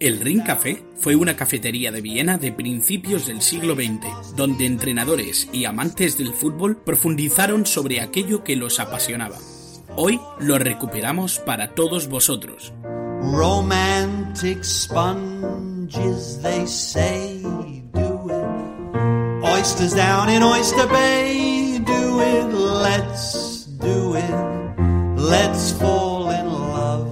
el Ring Café fue una cafetería de Viena de principios del siglo XX, donde entrenadores y amantes del fútbol profundizaron sobre aquello que los apasionaba. Hoy lo recuperamos para todos vosotros. Romantic sponges, they say, do it. Oysters down in Oyster Bay, do it. Let's Let's fall in love.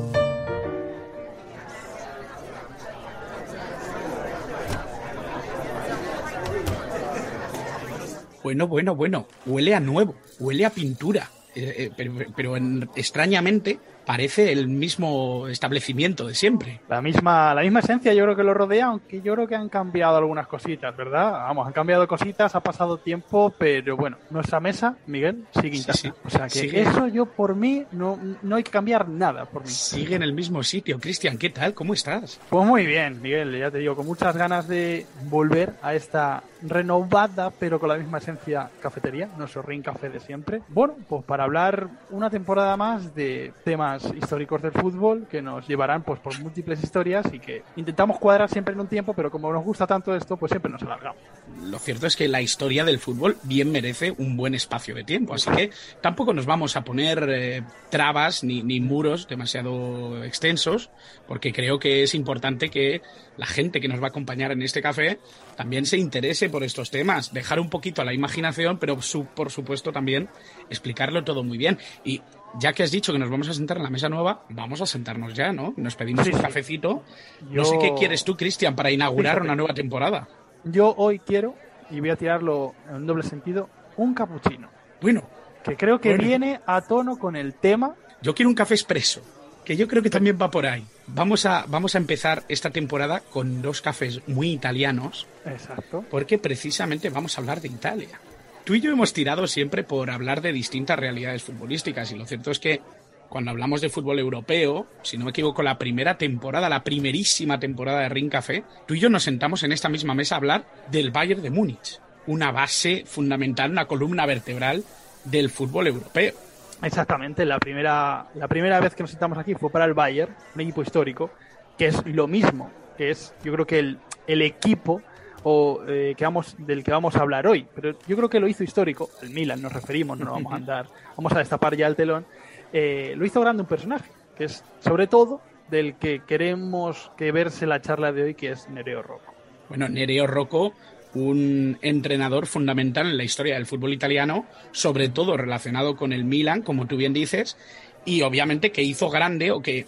Bueno, bueno, bueno, huele a nuevo, huele a pintura, eh, eh, pero, extrañamente parece el mismo establecimiento de siempre. La misma, la misma esencia yo creo que lo rodea, aunque yo creo que han cambiado algunas cositas, ¿verdad? Vamos, han cambiado cositas, ha pasado tiempo, pero bueno, nuestra mesa, Miguel, sigue intacta. O sea que eso yo por mí no, no hay que cambiar nada por mí. Sigue en el mismo sitio. Cristian, ¿qué tal? ¿Cómo estás? Pues muy bien, Miguel, ya te digo, con muchas ganas de volver a esta renovada, pero con la misma esencia cafetería, nuestro Ring Café de siempre. Bueno, pues para hablar una temporada más de temas históricos del fútbol que nos llevarán pues por múltiples historias y que intentamos cuadrar siempre en un tiempo, pero como nos gusta tanto esto, pues siempre nos alargamos. Lo cierto es que la historia del fútbol bien merece un buen espacio de tiempo, así que tampoco nos vamos a poner eh, trabas ni, ni muros demasiado extensos, porque creo que es importante que la gente que nos va a acompañar en este café también se interese por estos temas, dejar un poquito a la imaginación, pero por supuesto también explicarlo todo muy bien. Y ya que has dicho que nos vamos a sentar en la mesa nueva, vamos a sentarnos ya, ¿no? Nos pedimos un cafecito. No sé qué quieres tú, Cristian, para inaugurar una nueva temporada. Yo hoy quiero, y voy a tirarlo en doble sentido, un capuchino. Bueno. Que creo que viene a tono con el tema. Yo quiero un café expreso, que yo creo que también va por ahí. Vamos a, vamos a empezar esta temporada con dos cafés muy italianos. Exacto. Porque precisamente vamos a hablar de Italia tú y yo hemos tirado siempre por hablar de distintas realidades futbolísticas y lo cierto es que cuando hablamos de fútbol europeo, si no me equivoco, la primera temporada, la primerísima temporada de Ring Café, tú y yo nos sentamos en esta misma mesa a hablar del Bayern de Múnich, una base fundamental, una columna vertebral del fútbol europeo. Exactamente, la primera, la primera vez que nos sentamos aquí fue para el Bayern, un equipo histórico, que es lo mismo, que es, yo creo que el, el equipo o eh, que vamos, del que vamos a hablar hoy. Pero yo creo que lo hizo histórico, el Milan nos referimos, no vamos a andar, vamos a destapar ya el telón. Eh, lo hizo grande un personaje, que es sobre todo del que queremos que verse la charla de hoy, que es Nereo Rocco. Bueno, Nereo Rocco, un entrenador fundamental en la historia del fútbol italiano, sobre todo relacionado con el Milan, como tú bien dices, y obviamente que hizo grande o que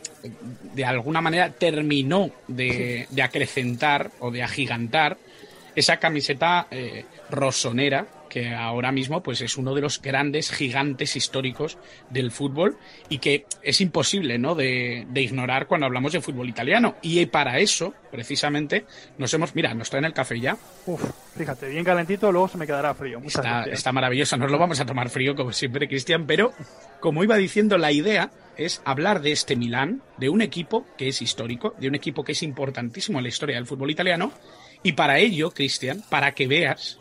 de alguna manera terminó de, de acrecentar o de agigantar esa camiseta eh, rosonera que ahora mismo pues es uno de los grandes gigantes históricos del fútbol y que es imposible ¿no? de, ignorar cuando hablamos de fútbol italiano. Y para eso precisamente nos hemos mira nos traen el café ya. Uf, fíjate bien calentito luego se me quedará frío. Está, está maravilloso nos lo vamos a tomar frío como siempre Cristian pero como iba diciendo la idea es hablar de este Milán de un equipo que es histórico de un equipo que es importantísimo en la historia del fútbol italiano y para ello, Cristian, para que veas,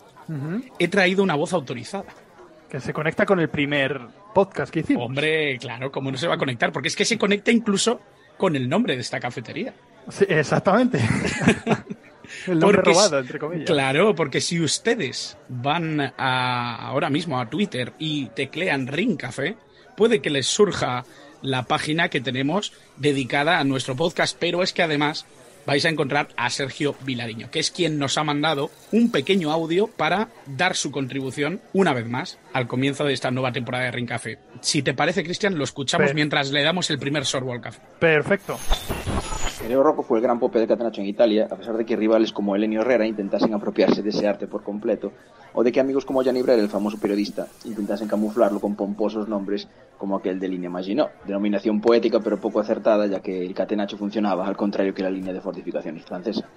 he traído una voz autorizada. Que se conecta con el primer podcast que hicimos. Hombre, claro, ¿cómo no se va a conectar? Porque es que se conecta incluso con el nombre de esta cafetería. Sí, exactamente. el nombre robado, entre comillas. Claro, porque si ustedes van ahora mismo a Twitter y teclean Ring Café, puede que les surja la página que tenemos dedicada a nuestro podcast, pero es que además vais a encontrar a Sergio Vilariño, que es quien nos ha mandado un pequeño audio para dar su contribución una vez más al comienzo de esta nueva temporada de Ring Café. Si te parece, Cristian, lo escuchamos mientras le damos el primer sorbo al café. Perfecto. Nereo Rocco fue el gran pope de Catenaccio en Italia, a pesar de que rivales como Elenio Herrera intentasen apropiarse de ese arte por completo, o de que amigos como Gianni Brera, el famoso periodista, intentasen camuflarlo con pomposos nombres como aquel de línea Maginot, denominación poética pero poco acertada ya que el Catenaccio funcionaba al contrario que la línea de fortificaciones francesa.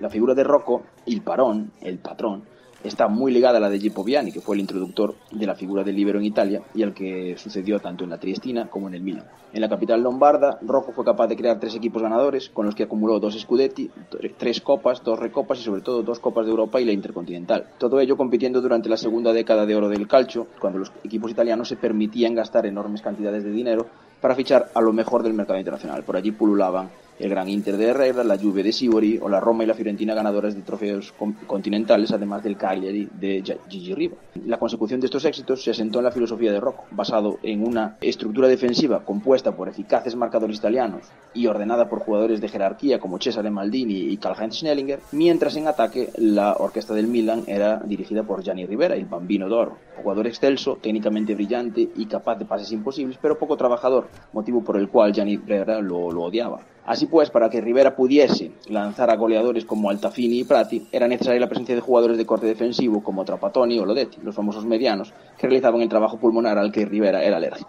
La figura de Rocco, el parón, el patrón, está muy ligada a la de Gippo Viani, que fue el introductor de la figura del libero en Italia y al que sucedió tanto en la Triestina como en el Milan. En la capital lombarda, Rocco fue capaz de crear tres equipos ganadores, con los que acumuló dos Scudetti, tres copas, dos recopas y sobre todo dos copas de Europa y la Intercontinental. Todo ello compitiendo durante la segunda década de oro del calcio, cuando los equipos italianos se permitían gastar enormes cantidades de dinero para fichar a lo mejor del mercado internacional. Por allí pululaban el Gran Inter de Herrera, la Juve de Sivori o la Roma y la Fiorentina ganadores de trofeos continentales, además del Cagliari de Gigi Riva. La consecución de estos éxitos se asentó en la filosofía de Rocco, basado en una estructura defensiva compuesta por eficaces marcadores italianos y ordenada por jugadores de jerarquía como Cesare Maldini y Karl-Heinz Schnellinger, mientras en ataque la orquesta del Milan era dirigida por Gianni Rivera, el bambino d'oro, jugador excelso, técnicamente brillante y capaz de pases imposibles, pero poco trabajador, motivo por el cual Gianni Rivera lo odiaba. Así pues, para que Rivera pudiese lanzar a goleadores como Altafini y Prati, era necesaria la presencia de jugadores de corte defensivo como Trapattoni o Lodetti, los famosos medianos, que realizaban el trabajo pulmonar al que Rivera era alérgico.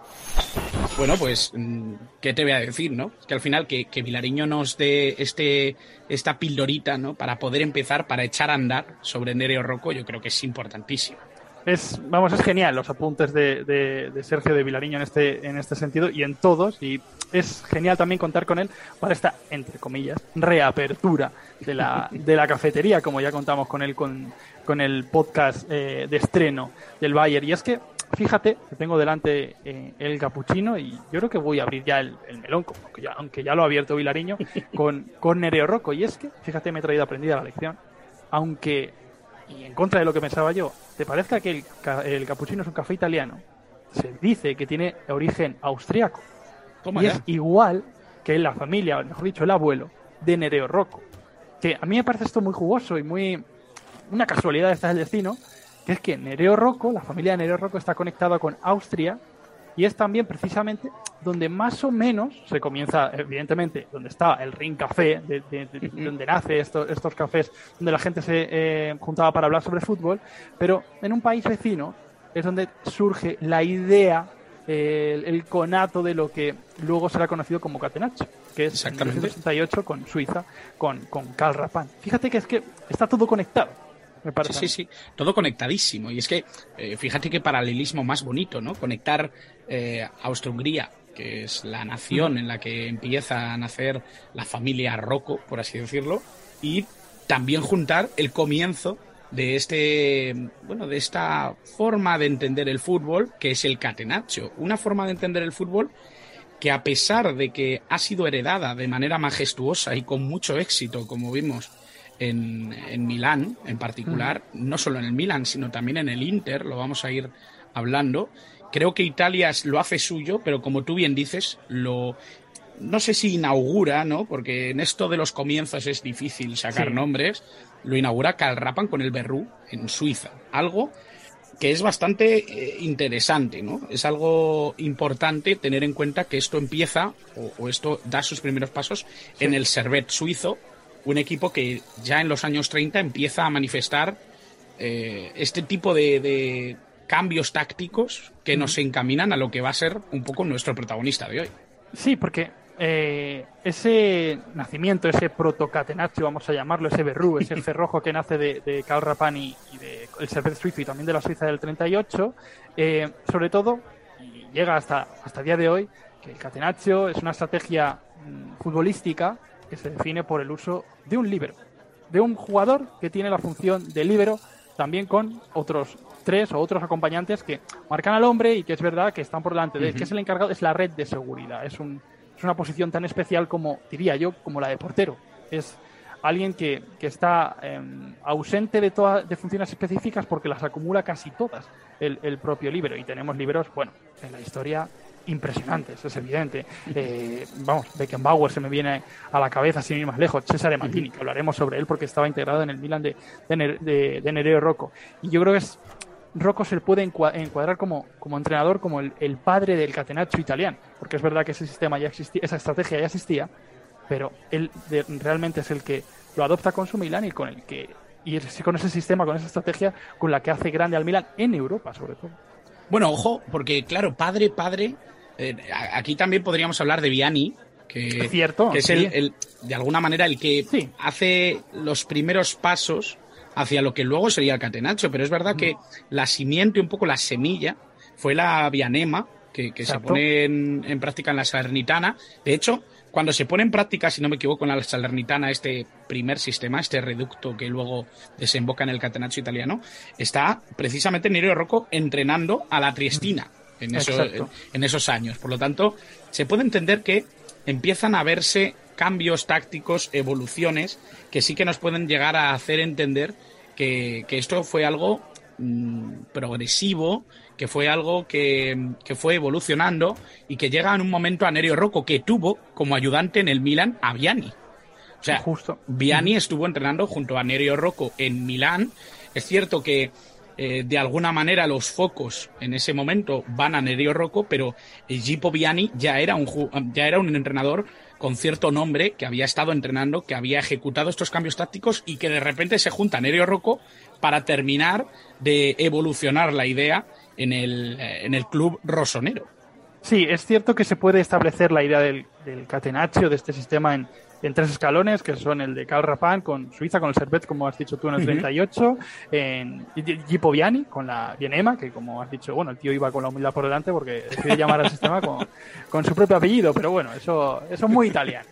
Bueno, pues, mm, ¿qué te voy a decir, no? Que al final que, que Vilariño nos dé este, esta pildorita, ¿no? Para poder empezar, para echar a andar sobre Nereo Rocco, yo creo que es importantísimo. Es, vamos, es genial los apuntes de, de, Sergio de Vilariño en este, en este sentido y en todos. Y es genial también contar con él para esta, entre comillas, reapertura de la, de la cafetería, como ya contamos con él con, con el podcast eh, de estreno del Bayer. Y es que, fíjate, tengo delante eh, el capuchino y yo creo que voy a abrir ya el, melón, aunque ya, aunque ya lo ha abierto Vilariño, con, con Nereo Rocco. Y es que, fíjate, me he traído aprendida la lección. Aunque y en contra de lo que pensaba yo, ¿te parezca que el, el capuchino es un café italiano? Se dice que tiene origen austriaco. y es igual que la familia, mejor dicho, el abuelo de Nereo Rocco. Que a mí me parece esto muy jugoso y muy. Una casualidad esta del destino, que es que Nereo Rocco, la familia de Nereo Rocco, está conectada con Austria y es también precisamente donde más o menos se comienza, evidentemente, donde está el Ring Café, de, donde nace estos, estos cafés, donde la gente se eh, juntaba para hablar sobre fútbol, pero en un país vecino es donde surge la idea, el, conato de lo que luego será conocido como Catenaccio, que es en 1968 con Suiza, con, con Karl Rappan. Fíjate que es que está todo conectado. Sí, sí, sí, todo conectadísimo. Y es que, eh, fíjate qué paralelismo más bonito, ¿no? Conectar eh, Austria-Hungría, que es la nación en la que empieza a nacer la familia Rocco, por así decirlo, y también juntar el comienzo de este bueno de esta forma de entender el fútbol que es el catenaccio una forma de entender el fútbol que a pesar de que ha sido heredada de manera majestuosa y con mucho éxito como vimos en, en Milán en particular, no solo en el Milán, sino también en el Inter, lo vamos a ir hablando. Creo que Italia lo hace suyo, pero como tú bien dices, lo no sé si inaugura, ¿no? Porque en esto de los comienzos es difícil sacar nombres. Lo inaugura Calrapan con el Berrú en Suiza. Algo que es bastante eh, interesante, ¿no? Es algo importante tener en cuenta que esto empieza, o, esto da sus primeros pasos, en el Servet suizo, un equipo que ya en los años 30 empieza a manifestar eh, este tipo de, cambios tácticos que nos encaminan a lo que va a ser un poco nuestro protagonista de hoy. Sí, porque eh, ese nacimiento, ese protocatenaccio, vamos a llamarlo, ese berrú, ese cerrojo que nace de, de Karl Rapani y del de Servet suizo y también de la Suiza del 38, eh, sobre todo, y llega hasta, hasta el día de hoy, que el catenaccio es una estrategia mm, futbolística que se define por el uso de un libero, de un jugador que tiene la función de libero también con otros tres o otros acompañantes que marcan al hombre y que es verdad que están por delante de él, que es el encargado, es la red de seguridad, es, un, es una posición tan especial como, diría yo, como la de portero. Es alguien que, que está em, ausente de, todas de funciones específicas porque las acumula casi todas el, el propio libro. Y tenemos libros, bueno, en la historia impresionantes, es evidente. Eh, vamos, Beckenbauer se me viene a la cabeza sin ir más lejos, César Maldini, que hablaremos sobre él porque estaba integrado en el Milan de, de, de, Nereo Rocco. Y yo creo que es, Rocco se puede encuadrar como, como entrenador como el, padre del catenaccio italiano, porque es verdad que ese sistema ya existía, esa estrategia ya existía, pero él realmente es el que lo adopta con su Milan y con el que y con ese sistema, con esa estrategia con la que hace grande al Milan en Europa, sobre todo. Bueno, ojo, porque claro, padre, padre, eh, aquí también podríamos hablar de Viani, que, es cierto, que es el, de alguna manera el que hace los primeros pasos hacia lo que luego sería el Catenaccio, pero es verdad que la simiente, un poco la semilla, fue la Vianema, que, se pone en, práctica en la Salernitana. De hecho, cuando se pone en práctica, si no me equivoco, en la Salernitana, este primer sistema, este reducto que luego desemboca en el Catenaccio italiano, está precisamente Nerio Rocco entrenando a la Triestina en, en, esos años. Por lo tanto, se puede entender que empiezan a verse cambios tácticos, evoluciones, que sí que nos pueden llegar a hacer entender que, esto fue algo mm, progresivo, que fue algo que, fue evolucionando y que llega en un momento a Nerio Rocco, que tuvo como ayudante en el Milan a Viani. O sea, Justo. Viani estuvo entrenando junto a Nerio Rocco en Milán. Es cierto que eh, de alguna manera los focos en ese momento van a Nerio Rocco, pero Gipo Viani ya era un, ya era un entrenador con cierto nombre que había estado entrenando, que había ejecutado estos cambios tácticos y que de repente se junta Nerio Rocco para terminar de evolucionar la idea en el, eh, en el club rosonero. Sí, es cierto que se puede establecer la idea del, del catenaccio, de este sistema en, en tres escalones, que son el de Cal Rapan con Suiza, con el Servet, como has dicho tú, en el 38, en Gipo Viani, con la Bienema, que como has dicho, bueno, el tío iba con la humildad por delante porque decide llamar al sistema con, con, su propio apellido, pero bueno, eso, eso es muy italiano.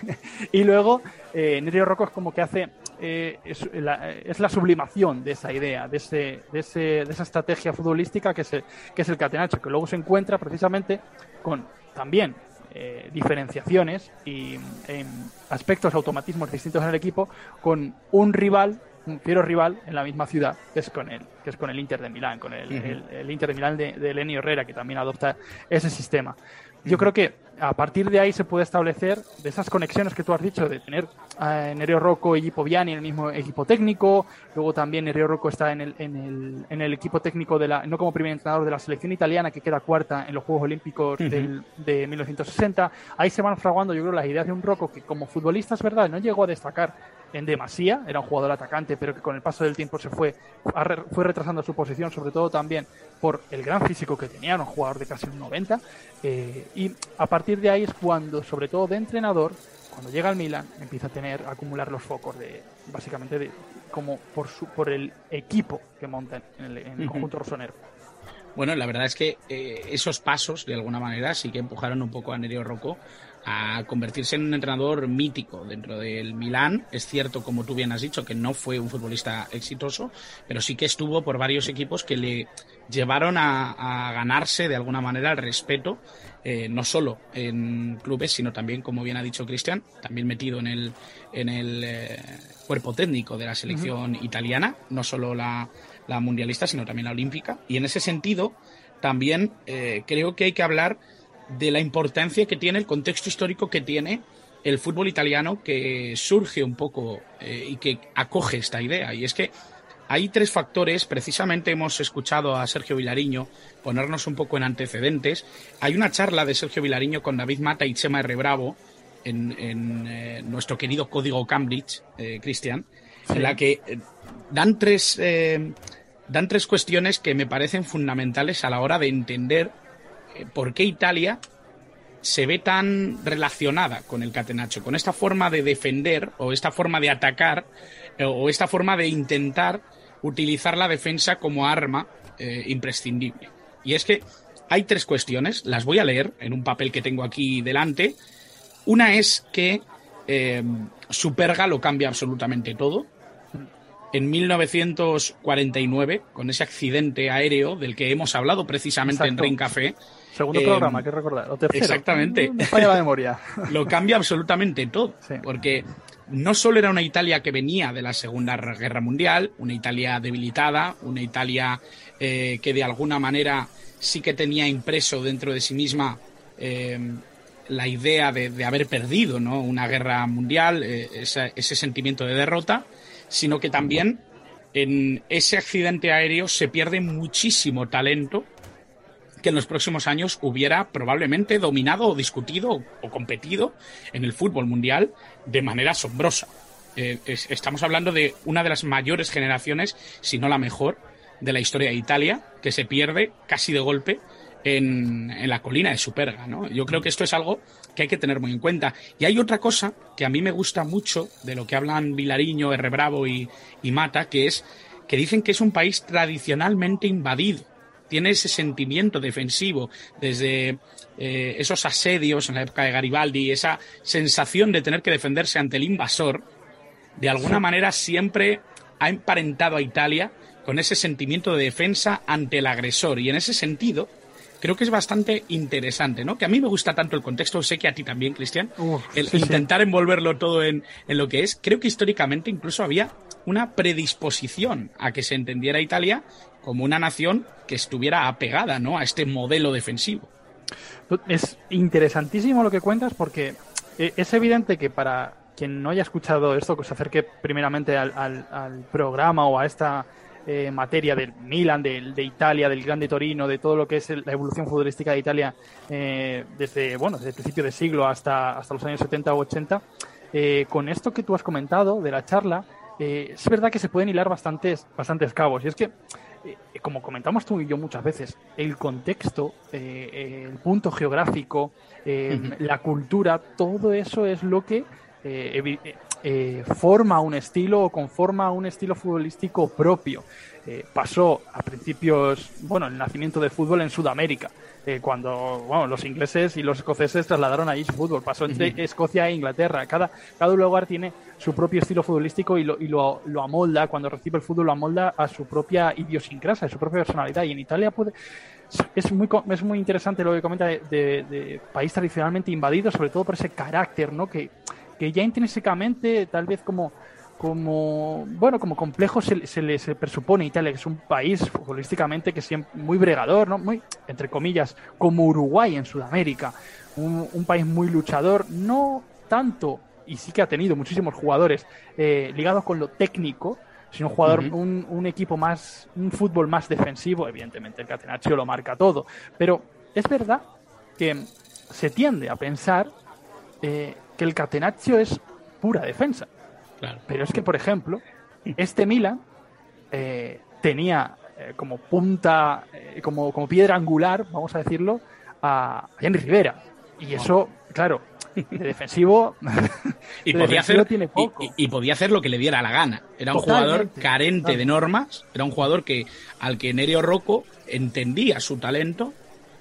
y luego, eh, Nerio Rocco es como que hace, eh, es, la, es, la, sublimación de esa idea, de, ese, de, ese, de esa estrategia futbolística que es, el, que es el catenacho, que luego se encuentra precisamente con también eh, diferenciaciones y en aspectos, automatismos distintos en el equipo con un rival, un fiero rival en la misma ciudad, que es con el, que es con el Inter de Milán, con el, el, Inter de Milán de, de Lenny Herrera, que también adopta ese sistema. Yo creo que a partir de ahí se puede establecer de esas conexiones que tú has dicho, de tener a Nereo Rocco y Gipo Viani en el mismo equipo técnico, luego también Nereo Rocco está en el, en el, en el equipo técnico de la, no como primer entrenador de la selección italiana que queda cuarta en los Juegos Olímpicos del, de 1960. Ahí se van fraguando, yo creo, las ideas de un Rocco que como futbolista es verdad, no llegó a destacar en demasía, era un jugador atacante, pero que con el paso del tiempo se fue, fue retrasando su posición, sobre todo también por el gran físico que tenía, un jugador de casi un 90, eh, y a partir de ahí es cuando, sobre todo de entrenador, cuando llega al Milan, empieza a tener, a acumular los focos de, básicamente, de, como por, su, por el equipo que montan en el, conjunto rosonero. Bueno, la verdad es que eh, esos pasos, de alguna manera, sí que empujaron un poco a Nerio Rocco a convertirse en un entrenador mítico dentro del Milán. Es cierto, como tú bien has dicho, que no fue un futbolista exitoso, pero sí que estuvo por varios equipos que le llevaron a, ganarse de alguna manera el respeto, eh, no solo en clubes, sino también, como bien ha dicho Cristian, también metido en el, en el eh, cuerpo técnico de la selección italiana, no solo la, mundialista, sino también la olímpica. Y en ese sentido, también eh, creo que hay que hablar de la importancia que tiene, el contexto histórico que tiene el fútbol italiano que surge un poco y que acoge esta idea. Y es que hay tres factores, precisamente hemos escuchado a Sergio Vilariño ponernos un poco en antecedentes. Hay una charla de Sergio Vilariño con David Mata y Chema R. Bravo en, eh, nuestro querido código Cambridge, eh, Cristian, en la que dan tres, dan tres cuestiones que me parecen fundamentales a la hora de entender por qué Italia se ve tan relacionada con el catenaccio, con esta forma de defender o esta forma de atacar eh, o esta forma de intentar utilizar la defensa como arma eh, imprescindible. Y es que hay tres cuestiones, las voy a leer en un papel que tengo aquí delante. Una es que eh, Superga lo cambia absolutamente todo. En 1949, con ese accidente aéreo del que hemos hablado precisamente en Ring Café, Segundo programa, hay que recordar. Exactamente. falla la memoria. Lo cambia absolutamente todo. Porque no solo era una Italia que venía de la Segunda Guerra Mundial, una Italia debilitada, una Italia eh, que de alguna manera sí que tenía impreso dentro de sí misma eh, la idea de, haber perdido ¿no? una guerra mundial, eh, ese sentimiento de derrota, sino que también en ese accidente aéreo se pierde muchísimo talento que en los próximos años hubiera probablemente dominado o discutido o competido en el fútbol mundial de manera asombrosa. Eh, estamos hablando de una de las mayores generaciones, si no la mejor, de la historia de Italia, que se pierde casi de golpe en, la colina de Superga. ¿no? Yo creo que esto es algo que hay que tener muy en cuenta. Y hay otra cosa que a mí me gusta mucho de lo que hablan Vilariño, R. Bravo y, y Mata, que es que dicen que es un país tradicionalmente invadido. Tiene ese sentimiento defensivo desde eh, esos asedios en la época de Garibaldi, esa sensación de tener que defenderse ante el invasor, de alguna manera siempre ha emparentado a Italia con ese sentimiento de defensa ante el agresor. Y en ese sentido, creo que es bastante interesante, ¿no? Que a mí me gusta tanto el contexto, sé que a ti también, Cristian, el intentar envolverlo todo en, en, lo que es. Creo que históricamente incluso había una predisposición a que se entendiera Italia como una nación que estuviera apegada, ¿no? A este modelo defensivo. Es interesantísimo lo que cuentas porque eh, es evidente que para quien no haya escuchado esto, que se acerque primeramente al, programa o a esta eh, materia del Milan, de, de, Italia, del Grande Torino, de todo lo que es la evolución futbolística de Italia eh, desde, bueno, desde el principio de siglo hasta, hasta los años 70 o 80, eh, con esto que tú has comentado de la charla, es verdad que se pueden hilar bastantes, bastantes cabos. Y es que como comentamos tú y yo muchas veces, el contexto, el punto geográfico, la cultura, todo eso es lo que eh, eh, forma un estilo o conforma un estilo futbolístico propio. Eh, pasó a principios, bueno, el nacimiento del fútbol en Sudamérica, cuando bueno, los ingleses y los escoceses trasladaron allí su fútbol. Pasó entre Escocia e Inglaterra. Cada, cada lugar tiene su propio estilo futbolístico y, lo, y lo, lo, amolda, cuando recibe el fútbol, lo amolda a su propia idiosincrasia, a su propia personalidad. Y en Italia puede es muy, es muy interesante lo que comenta de, de, de, país tradicionalmente invadido, sobre todo por ese carácter, ¿no? Que, que ya intrínsecamente, tal vez como, como bueno, como complejo se, se le presupone Italia, que es un país futbolísticamente que es muy bregador, ¿no? Muy, entre comillas, como Uruguay en Sudamérica. Un, país muy luchador, no tanto, y sí que ha tenido muchísimos jugadores eh, ligados con lo técnico, sino un jugador, un, un, equipo más, un fútbol más defensivo, evidentemente el Catenaccio lo marca todo, pero es verdad que se tiende a pensar eh, que el Catenaccio es pura defensa. Pero es que, por ejemplo, este Milan eh, tenía eh, como punta, eh, como, como piedra angular, vamos a decirlo, a Henry Rivera. Y eso, claro, de defensivo, y, podía hacer, tiene poco. Y, podía hacer lo que le diera la gana. Era un jugador carente de normas, era un jugador que al que Nerio Rocco entendía su talento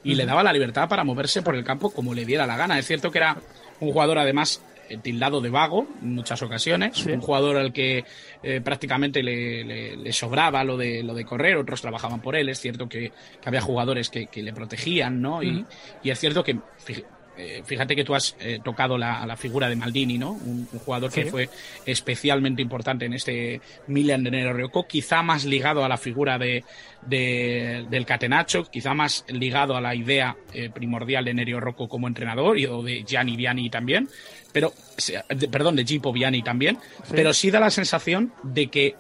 y le daba la libertad para moverse por el campo como le diera la gana. Es cierto que era un jugador además tildado de vago en muchas ocasiones, un jugador al que eh, prácticamente le, sobraba lo de, lo de correr, otros trabajaban por él, es cierto que, había jugadores que, le protegían, ¿no? y, y, es cierto que, eh, fíjate que tú has eh, tocado la, la, figura de Maldini, ¿no? Un, jugador que fue especialmente importante en este Milan de Nero Rocco, quizá más ligado a la figura de, del Catenaccio, quizá más ligado a la idea eh, primordial de Nerio Rocco como entrenador y o de Gianni Viani también, pero perdón, de Gipo Viani también, pero sí da la sensación de que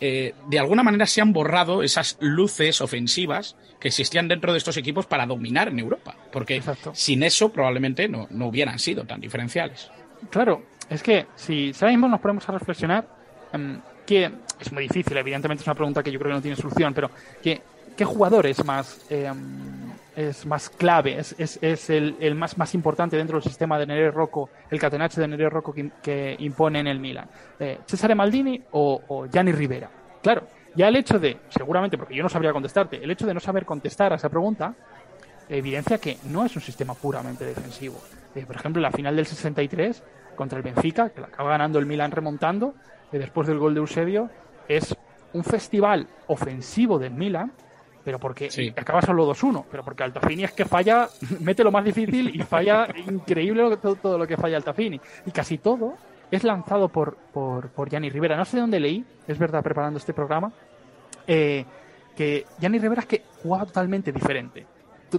eh, de alguna manera se han borrado esas luces ofensivas que existían dentro de estos equipos para dominar en Europa. Porque sin eso probablemente no, no, hubieran sido tan diferenciales. Claro, es que si ahora mismo nos ponemos a reflexionar, em, que es muy difícil, evidentemente es una pregunta que yo creo que no tiene solución, pero que, ¿qué jugador es más, em, es más clave, es, es, el, el, más, más importante dentro del sistema de Nere Rocco, el catenaccio de Nere Rocco que, impone en el Milan? Eh, ¿Cesare Maldini o, o Gianni Rivera? Claro, ya el hecho de, seguramente, porque yo no sabría contestarte, el hecho de no saber contestar a esa pregunta evidencia que no es un sistema puramente defensivo. Eh, por ejemplo, la final del 63 contra el Benfica, que la acaba ganando el Milan remontando, eh, después del gol de Eusebio, es un festival ofensivo del Milan, pero porque acaba solo 2-1, pero porque Altafini es que falla, mete lo más difícil y falla increíble todo, todo, lo que falla Altafini. Y casi todo es lanzado por, por, por Gianni Rivera. No sé de dónde leí, es verdad, preparando este programa, eh, que Gianni Rivera es que jugaba totalmente diferente.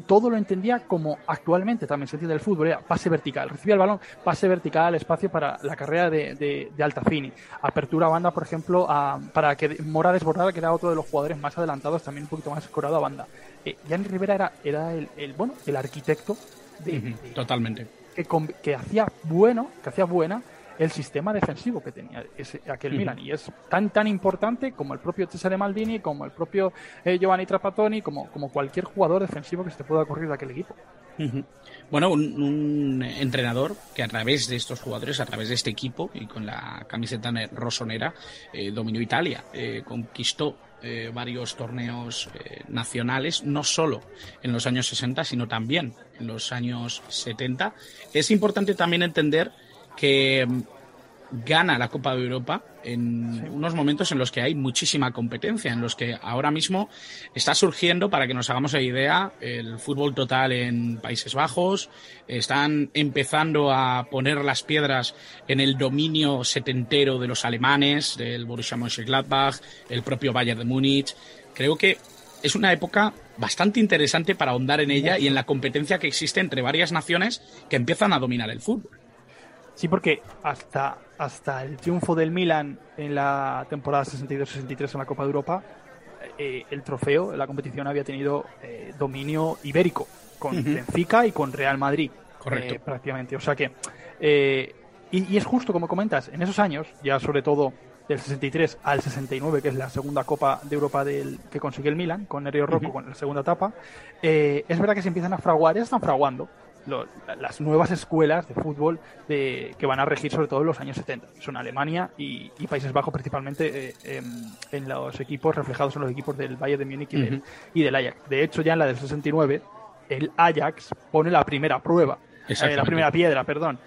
Todo lo entendía como actualmente también se entiende el fútbol, era pase vertical, recibía el balón, pase vertical, espacio para la carrera de, de, de Altafini, apertura a banda, por ejemplo, a, para que Mora desbordara, que era otro de los jugadores más adelantados, también un poquito más escorado a banda. Eh, Gianni Rivera era, era el, el, bueno, el arquitecto de, totalmente que, que hacía bueno, que hacía buena el sistema defensivo que tenía ese, aquel Milan. Y es tan tan importante como el propio Cesare Maldini, como el propio eh, Giovanni Trapattoni, como, como cualquier jugador defensivo que se te pueda ocurrir de aquel equipo. Bueno, un, un, entrenador que a través de estos jugadores, a través de este equipo y con la camiseta rosonera, eh, dominó Italia, eh, conquistó eh, varios torneos eh, nacionales, no solo en los años 60, sino también en los años 70. Es importante también entender que gana la Copa de Europa en sí. unos momentos en los que hay muchísima competencia, en los que ahora mismo está surgiendo, para que nos hagamos la idea, el fútbol total en Países Bajos, están empezando a poner las piedras en el dominio setentero de los alemanes, del Borussia Mönchengladbach, el propio Bayern de Múnich. Creo que es una época bastante interesante para ahondar en ella y en la competencia que existe entre varias naciones que empiezan a dominar el fútbol. Sí, porque hasta, hasta el triunfo del Milan en la temporada 62-63 en la Copa de Europa, eh, el trofeo, la competición había tenido eh, dominio ibérico, con uh -huh. Benfica y con Real Madrid. Correcto. Eh, prácticamente. O sea que. Y, y, es justo como comentas, en esos años, ya sobre todo del 63 al 69, que es la segunda Copa de Europa del, que consiguió el Milan, con Nereo Rocco, uh -huh. con la segunda etapa, es verdad que se empiezan a fraguar, ya están fraguando lo, las nuevas escuelas de fútbol de, que van a regir sobre todo en los años 70. Son Alemania y, y Países Bajos principalmente eh, en, en, los equipos reflejados en los equipos del Bayern de Múnich y, uh -huh. del, y, del, Ajax. De hecho, ya en la del 69, el Ajax pone la primera prueba, eh, la primera piedra, perdón.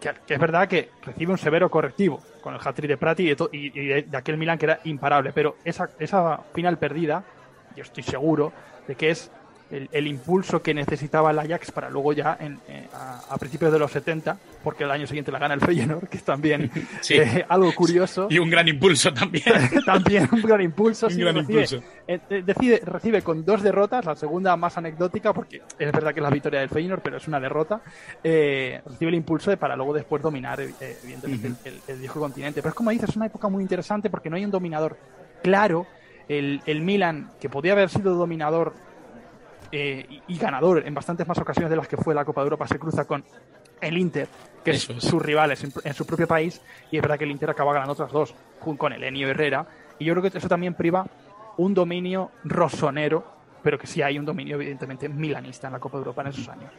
Que, que, es verdad que recibe un severo correctivo con el hat-trick de Prati y de, y, y de, de aquel Milan que era imparable, pero esa, esa final perdida, yo estoy seguro de que es el, el, impulso que necesitaba el Ajax para luego ya en, eh, a, a, principios de los 70, porque el año siguiente la gana el Feyenoord, que es también sí. eh, algo curioso. Y un gran impulso también. también un gran impulso. un sí, gran recibe, impulso. Eh, decide, recibe con dos derrotas, la segunda más anecdótica, porque es verdad que es la victoria del Feyenoord, pero es una derrota. Eh, recibe el impulso de para luego después dominar, eh, evidentemente, uh -huh. el, el, el, viejo continente. Pero es como dices, es una época muy interesante porque no hay un dominador claro. El, el Milan, que podía haber sido dominador eh, y, y, ganador en bastantes más ocasiones de las que fue la Copa de Europa, se cruza con el Inter, que es, es. sus rivales en, en, su propio país, y es verdad que el Inter acaba ganando otras dos, con el Enio Herrera, y yo creo que eso también priva un dominio rosonero, pero que sí hay un dominio evidentemente milanista en la Copa de Europa en esos años.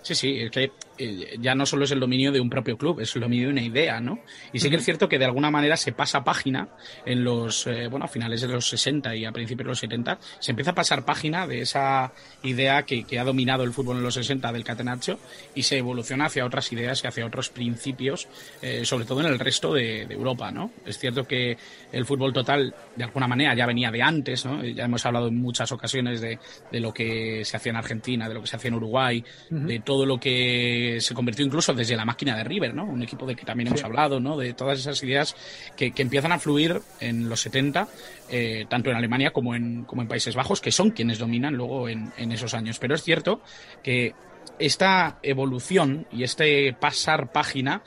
Sí, sí, es que eh, ya no solo es el dominio de un propio club, es el dominio de una idea, ¿no? Y sí que es cierto que de alguna manera se pasa página en los, eh, bueno, a finales de los 60 y a principios de los 70, se empieza a pasar página de esa idea que, que ha dominado el fútbol en los 60 del Catenaccio y se evoluciona hacia otras ideas y hacia otros principios, eh, sobre todo en el resto de, de, Europa, ¿no? Es cierto que el fútbol total, de alguna manera, ya venía de antes, ¿no? Ya hemos hablado en muchas ocasiones de, de lo que se hacía en Argentina, de lo que se hacía en Uruguay, uh -huh. de todo lo que se convirtió incluso desde la máquina de River, ¿no? Un equipo de que también sí. hemos hablado, ¿no? De todas esas ideas que, que empiezan a fluir en los 70, eh, tanto en Alemania como en, como en Países Bajos, que son quienes dominan luego en, en esos años. Pero es cierto que esta evolución y este pasar página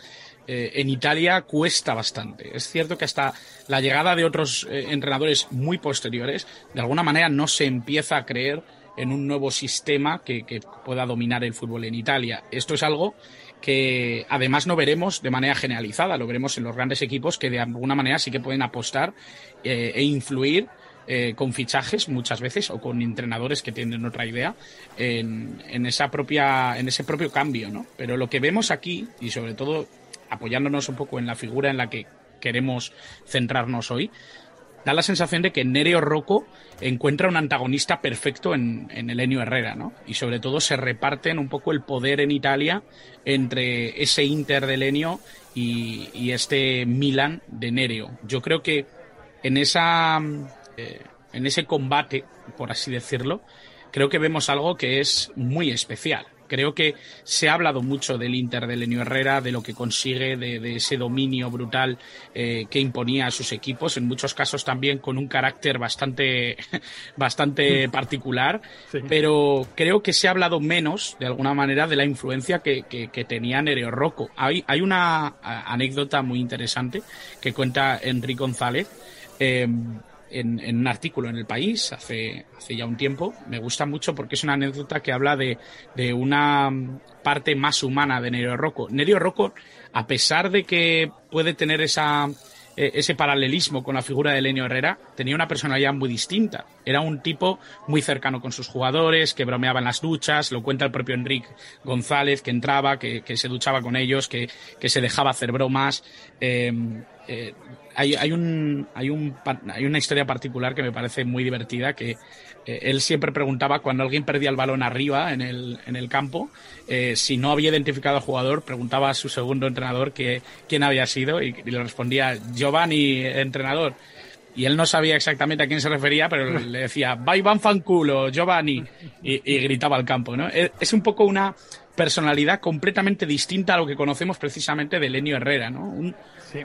eh, en Italia cuesta bastante. Es cierto que hasta la llegada de otros eh, entrenadores muy posteriores, de alguna manera no se empieza a creer en un nuevo sistema que, pueda dominar el fútbol en Italia. Esto es algo que además no veremos de manera generalizada, lo veremos en los grandes equipos que de alguna manera sí que pueden apostar eh, e influir eh, con fichajes muchas veces o con entrenadores que tienen otra idea en, en, esa propia, en ese propio cambio, ¿no? Pero lo que vemos aquí, y sobre todo apoyándonos un poco en la figura en la que queremos centrarnos hoy, da la sensación de que Nereo Rocco encuentra un antagonista perfecto en, en Elenio Herrera, ¿no? Y sobre todo se reparten un poco el poder en Italia entre ese Inter de Elenio y, este Milan de Nereo. Yo creo que en esa eh, en ese combate, por así decirlo, creo que vemos algo que es muy especial Creo que se ha hablado mucho del Inter de Lenio Herrera, de lo que consigue, de, ese dominio brutal eh, que imponía a sus equipos, en muchos casos también con un carácter bastante, bastante particular, pero creo que se ha hablado menos, de alguna manera, de la influencia que, tenía Nereo Rocco. Hay, hay una anécdota muy interesante que cuenta Enrique González. Eh, en, un artículo en El País hace, hace ya un tiempo. Me gusta mucho porque es una anécdota que habla de, de una parte más humana de Nerio Rocco. Nerio Rocco, a pesar de que puede tener esa, e, ese paralelismo con la figura de Lenio Herrera, tenía una personalidad muy distinta. Era un tipo muy cercano con sus jugadores, que bromeaba en las duchas, lo cuenta el propio Enrique González, que entraba, que, que se duchaba con ellos, que, que se dejaba hacer bromas. Eh, eh, hay, hay, un, hay, un, hay una historia particular que me parece muy divertida, que eh, él siempre preguntaba cuando alguien perdía el balón arriba en el, en el campo, eh, si no había identificado al jugador, preguntaba a su segundo entrenador quién había sido y, le respondía Giovanni, entrenador. Y él no sabía exactamente a quién se refería, pero le decía, vai van fanculo, Giovanni, y, gritaba al campo. Es un poco una personalidad completamente distinta a lo que conocemos precisamente de Lenio Herrera, ¿no? Un,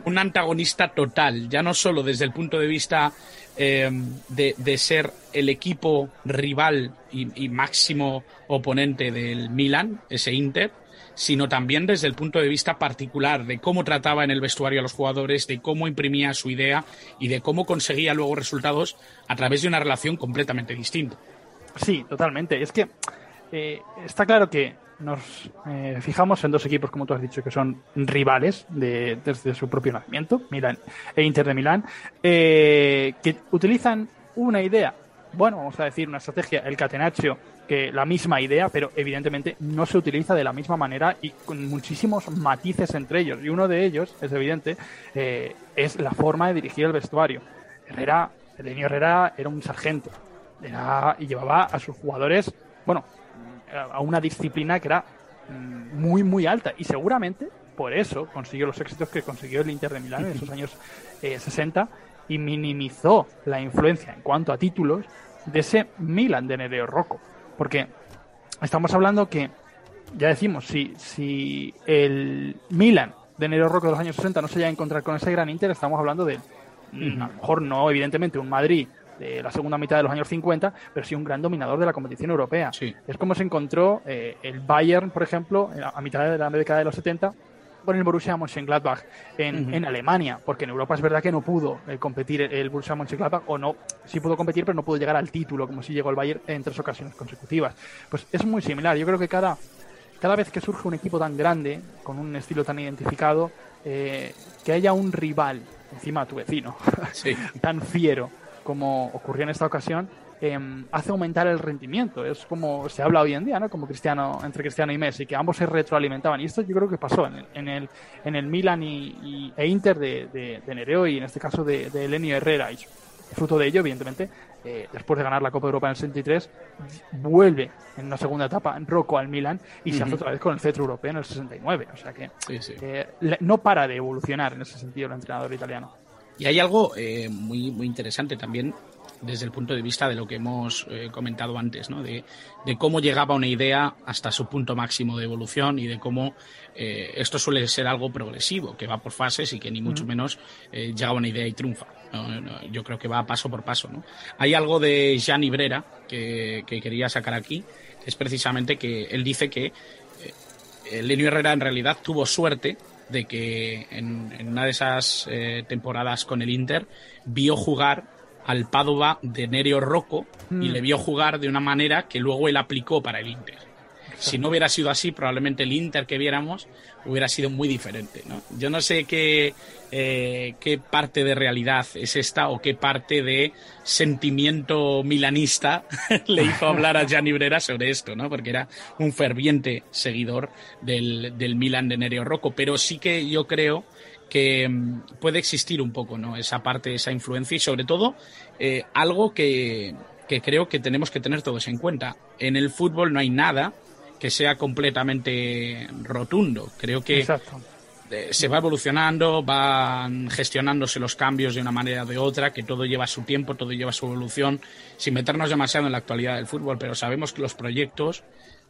un antagonista total, ya no solo desde el punto de vista eh, de, ser el equipo rival y, máximo oponente del Milan, ese Inter, sino también desde el punto de vista particular de cómo trataba en el vestuario a los jugadores, de cómo imprimía su idea y de cómo conseguía luego resultados a través de una relación completamente distinta. Sí, totalmente. Es que eh, está claro que nos eh, fijamos en dos equipos, como tú has dicho, que son rivales de, desde su propio nacimiento, Milan e Inter de Milán, eh, que utilizan una idea, bueno, vamos a decir una estrategia, el catenaccio, que la misma idea, pero evidentemente no se utiliza de la misma manera y con muchísimos matices entre ellos. Y uno de ellos, es evidente, eh, es la forma de dirigir el vestuario. Herrera, Elenio Herrera era un sargento y llevaba a sus jugadores, bueno, a una disciplina que era mm, muy, muy alta. Y seguramente por eso consiguió los éxitos que consiguió el Inter de Milán en esos años 60 eh, y minimizó la influencia en cuanto a títulos de ese Milan de Nereo Rocco. Porque estamos hablando que, ya decimos, si, si el Milan de Nereo Rocco de los años 60 no se llega a encontrar con ese gran Inter, estamos hablando de, a lo mejor no, evidentemente, un Madrid de la segunda mitad de los años 50, pero sí un gran dominador de la competición europea. Es como se encontró eh, el Bayern, por ejemplo, a mitad de la década de los 70, con el Borussia Mönchengladbach en, en Alemania, porque en Europa es verdad que no pudo eh, competir el Borussia Mönchengladbach, o no, sí pudo competir, pero no pudo llegar al título, como si llegó el Bayern en tres ocasiones consecutivas. Pues es muy similar. Yo creo que cada, cada vez que surge un equipo tan grande, con un estilo tan identificado, eh, que haya un rival, encima tu vecino, tan fiero, como ocurrió en esta ocasión, em, hace aumentar el rendimiento. Es como se habla hoy en día, ¿no? Como Cristiano, entre Cristiano y Messi, que ambos se retroalimentaban. Y esto yo creo que pasó en el, en el, en el Milan y, e Inter de, de, Nereo y en este caso de, de Elenio Herrera. Y fruto de ello, evidentemente, eh, después de ganar la Copa Europa en el 63, vuelve en una segunda etapa en Rocco al Milan y se hace otra vez con el cetro europeo en el 69. O sea que eh, no para de evolucionar en ese sentido el entrenador italiano. Y hay algo eh, muy, muy interesante también desde el punto de vista de lo que hemos eh, comentado antes, ¿no? De, cómo llegaba una idea hasta su punto máximo de evolución y de cómo eh, esto suele ser algo progresivo, que va por fases y que ni mucho menos llega a una idea y triunfa. yo creo que va paso por paso. ¿no? Hay algo de Jean Ibrera que, que quería sacar aquí, es precisamente que él dice que Lenio Herrera en realidad tuvo suerte de que en, una de esas eh, temporadas con el Inter vio jugar al Padova de Nerio Rocco y mm. le vio jugar de una manera que luego él aplicó para el Inter. Si no hubiera sido así, probablemente el Inter que viéramos hubiera sido muy diferente. ¿no? Yo no sé qué, eh, qué parte de realidad es esta o qué parte de sentimiento milanista le hizo hablar a Gianni Brera sobre esto, ¿no? porque era un ferviente seguidor del, del Milan de Nereo Rocco. Pero sí que yo creo que mm, puede existir un poco ¿no? esa parte, esa influencia y sobre todo eh, algo que, que creo que tenemos que tener todos en cuenta. En el fútbol no hay nada que sea completamente rotundo. Creo que eh, se va evolucionando, van gestionándose los cambios de una manera o de otra, que todo lleva su tiempo, todo lleva su evolución, sin meternos demasiado en la actualidad del fútbol, pero sabemos que los proyectos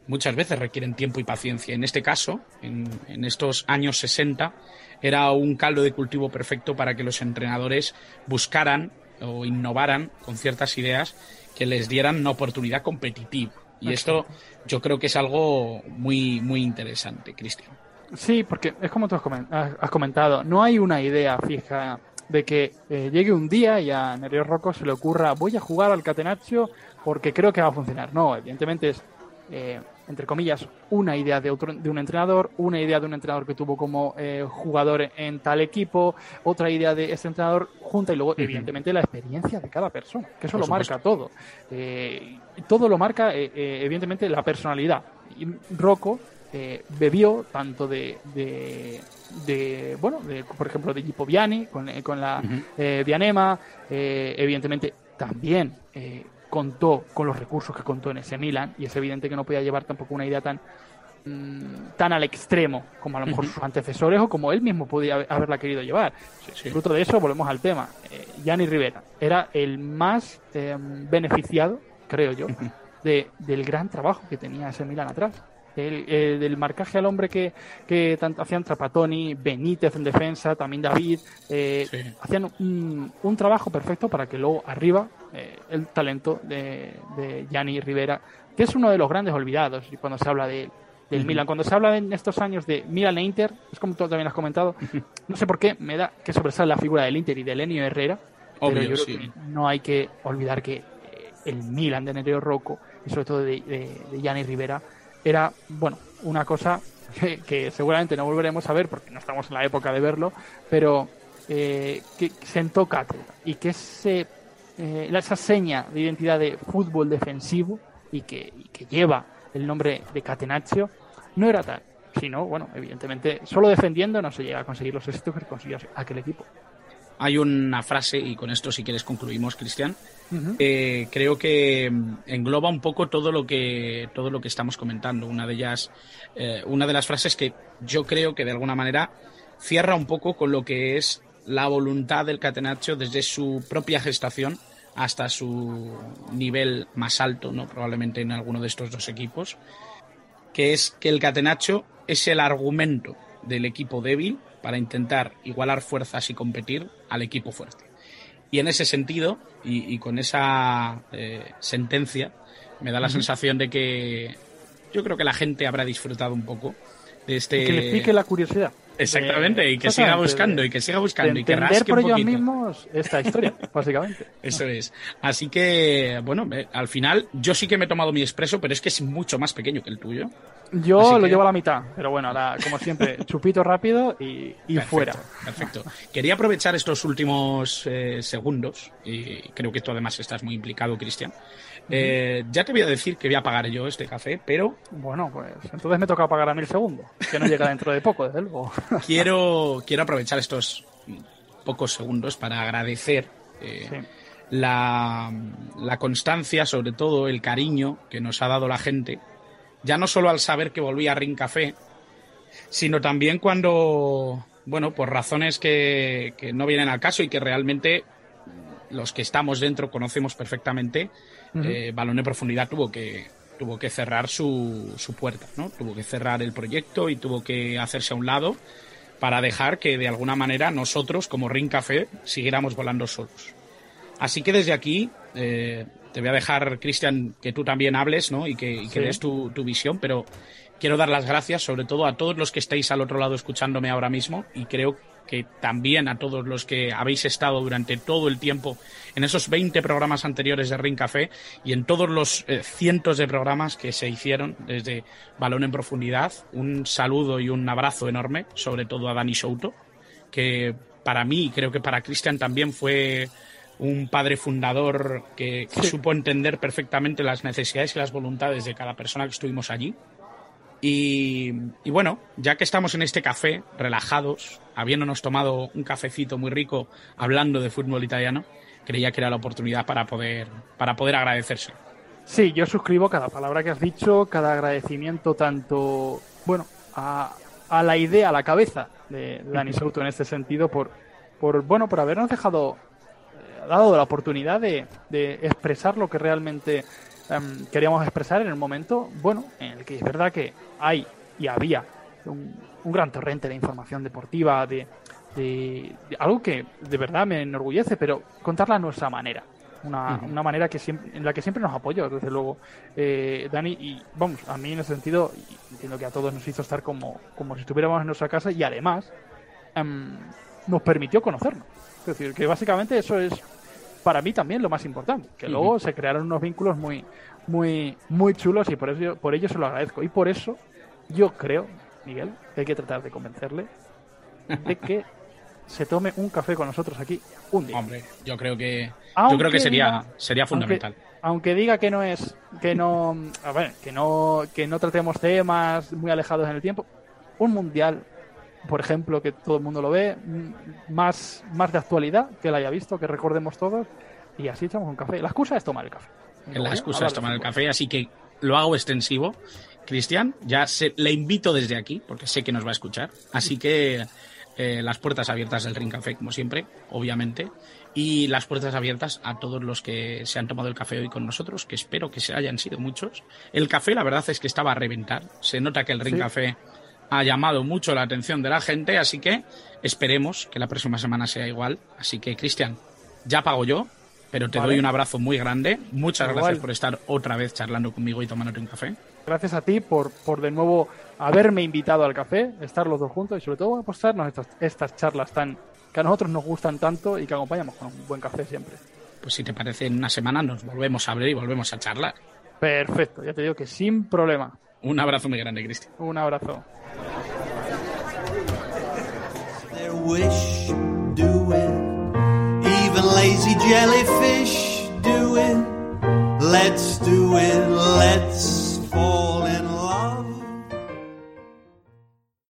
muchas veces requieren tiempo y paciencia. En este caso, en, en, estos años 60, era un caldo de cultivo perfecto para que los entrenadores buscaran o innovaran con ciertas ideas que les dieran una oportunidad competitiva. Y esto yo creo que es algo muy, muy interesante, Cristian. Sí, porque es como tú has comentado, no hay una idea fija de que eh, llegue un día y a Nerio Rocco se le ocurra voy a jugar al Catenaccio porque creo que va a funcionar. No, evidentemente es eh, entre comillas, una idea de, otro, de un entrenador, una idea de un entrenador que tuvo como eh, jugador en tal equipo, otra idea de ese entrenador junta y luego, evidentemente, la experiencia de cada persona, que eso lo marca todo. Eh, todo lo marca, eh, evidentemente, la personalidad. Y Rocco bebió tanto de, de, bueno, de, por ejemplo, de Gipo Viani, con, con la Vianema, evidentemente también contó con los recursos que contó en ese Milan y es evidente que no podía llevar tampoco una idea tan mm, tan al extremo como a lo mejor sus antecesores o como él mismo podía haberla querido llevar. Fruto de eso, volvemos al tema. Eh, Gianni Rivera era el más em, beneficiado, creo yo, de, del gran trabajo que tenía ese Milan atrás. El, del marcaje al hombre que, que tanto hacían Trapatoni, Benítez en defensa, también David, eh, hacían un, un, trabajo perfecto para que luego arriba eh, el talento de, de Gianni Rivera, que es uno de los grandes olvidados cuando se habla de del Milan. Cuando se habla en estos años de Milan e Inter, es como tú también has comentado, no sé por qué me da que sobresale la figura del Inter y de Lenio Herrera, pero yo creo que no hay que olvidar que eh, el Milan de Nereo Rocco y sobre todo de, de, Gianni Rivera era, bueno, una cosa que, seguramente no volveremos a ver porque no estamos en la época de verlo, pero eh, que sentó cátedra y que se eh, esa seña de identidad de fútbol defensivo y que, lleva el nombre de Catenaccio no era tal, sino, bueno, evidentemente, solo defendiendo no se llega a conseguir los éxitos que consiguió aquel equipo. Hay una frase, y con esto si quieres concluimos, Cristian, creo que mm, engloba un poco todo lo que, todo lo que estamos comentando. Una de ellas, eh, una de las frases que yo creo que de alguna manera cierra un poco con lo que es la voluntad del Catenaccio desde su propia gestación hasta su nivel más alto, ¿no? probablemente en alguno de estos dos equipos, que es que el Catenaccio es el argumento del equipo débil para intentar igualar fuerzas y competir al equipo fuerte. Y en ese sentido, y, con esa eh, sentencia, me da la sensación de que yo creo que la gente habrá disfrutado un poco de este... Que le pique la curiosidad. Exactamente, y que siga buscando, y que siga buscando, y que rasque por un ellos mismos esta historia, básicamente. Eso es. Así que, bueno, al final, yo sí que me he tomado mi expreso, pero es que es mucho más pequeño que el tuyo. Yo lo llevo a la mitad, pero bueno, como siempre, chupito rápido y, fuera. Perfecto. Quería aprovechar estos últimos eh, segundos, y creo que tú además estás muy implicado, Cristian, eh, ya te voy a decir que voy a pagar yo este café, pero. Bueno, pues entonces me toca pagar a mil segundos, que no llega dentro de poco, desde luego. quiero, quiero aprovechar estos pocos segundos para agradecer eh, la, la constancia, sobre todo el cariño que nos ha dado la gente, ya no solo al saber que volví a Ring Café, sino también cuando, bueno, por razones que, que no vienen al caso y que realmente los que estamos dentro conocemos perfectamente, eh, Balón de Profundidad tuvo que, tuvo que cerrar su, su puerta, ¿no? Tuvo que cerrar el proyecto y tuvo que hacerse a un lado para dejar que de alguna manera nosotros, como Ring Café, siguiéramos volando solos. Así que desde aquí eh, te voy a dejar, Cristian, que tú también hables ¿no? y que, y que des tu, tu, visión, pero quiero dar las gracias sobre todo a todos los que estáis al otro lado escuchándome ahora mismo y creo que también a todos los que habéis estado durante todo el tiempo en esos 20 programas anteriores de Ring Café y en todos los eh, cientos de programas que se hicieron desde Balón en Profundidad. Un saludo y un abrazo enorme, sobre todo a Dani Souto, que para mí y creo que para Cristian también fue un padre fundador que, supo entender perfectamente las necesidades y las voluntades de cada persona que estuvimos allí y, bueno, ya que estamos en este café, relajados, habiéndonos tomado un cafecito muy rico hablando de fútbol italiano, creía que era la oportunidad para poder, para poder agradecerse. Sí, yo suscribo cada palabra que has dicho, cada agradecimiento tanto, bueno, a, la idea, a la cabeza de Dani Souto en este sentido, por, por bueno, por habernos dejado, eh, dado la oportunidad de expresar lo que realmente em, queríamos expresar en el momento, bueno, en el que es verdad que hay y había un, un gran torrente de información deportiva, de, de, de algo que de verdad me enorgullece, pero contarla a nuestra manera. Una, una manera que siempre, en la que siempre nos apoyó, desde luego, eh, Dani. Y vamos, a mí en ese sentido, entiendo que a todos nos hizo estar como, como si estuviéramos en nuestra casa y además em, nos permitió conocernos. Es decir, que básicamente eso es para mí también lo más importante. Que luego se crearon unos vínculos muy, muy, muy chulos y por eso, por ello se lo agradezco. Y por eso yo creo, Miguel, que hay que tratar de convencerle de que se tome un café con nosotros aquí un día. Hombre, yo creo que, yo creo que sería, diga- sería fundamental. Aunque, aunque diga que no es, que no, a ver, que no, que no tratemos temas muy alejados en el tiempo, un mundial, por ejemplo, que todo el mundo lo ve, más, más de actualidad, que la haya visto, que recordemos todos, y así echamos un café. La excusa es tomar el café. La excusa es tomar el café, así que lo hago extensivo. Cristian, ya se, le invito desde aquí, porque sé que nos va a escuchar. Así que eh, las puertas abiertas del Ring Café, como siempre, obviamente. Y las puertas abiertas a todos los que se han tomado el café hoy con nosotros, que espero que se hayan sido muchos. El café, la verdad es que estaba a reventar. Se nota que el Ring Sí. Café ha llamado mucho la atención de la gente, así que esperemos que la próxima semana sea igual. Así que, Cristian, ya pago yo, pero te Vale. doy un abrazo muy grande. Muchas Igual. gracias por estar otra vez charlando conmigo y tomándote un café. Gracias a ti por, por de nuevo haberme invitado al café, estar los dos juntos y sobre todo apostarnos estas, estas charlas tan que a nosotros nos gustan tanto y que acompañamos con un buen café siempre. Pues si te parece, en una semana nos volvemos a abrir y volvemos a charlar. Perfecto, ya te digo que sin problema. Un abrazo muy grande, Cristian. Un abrazo. their wish, do it. Even lazy jellyfish do it. Let's do it, let's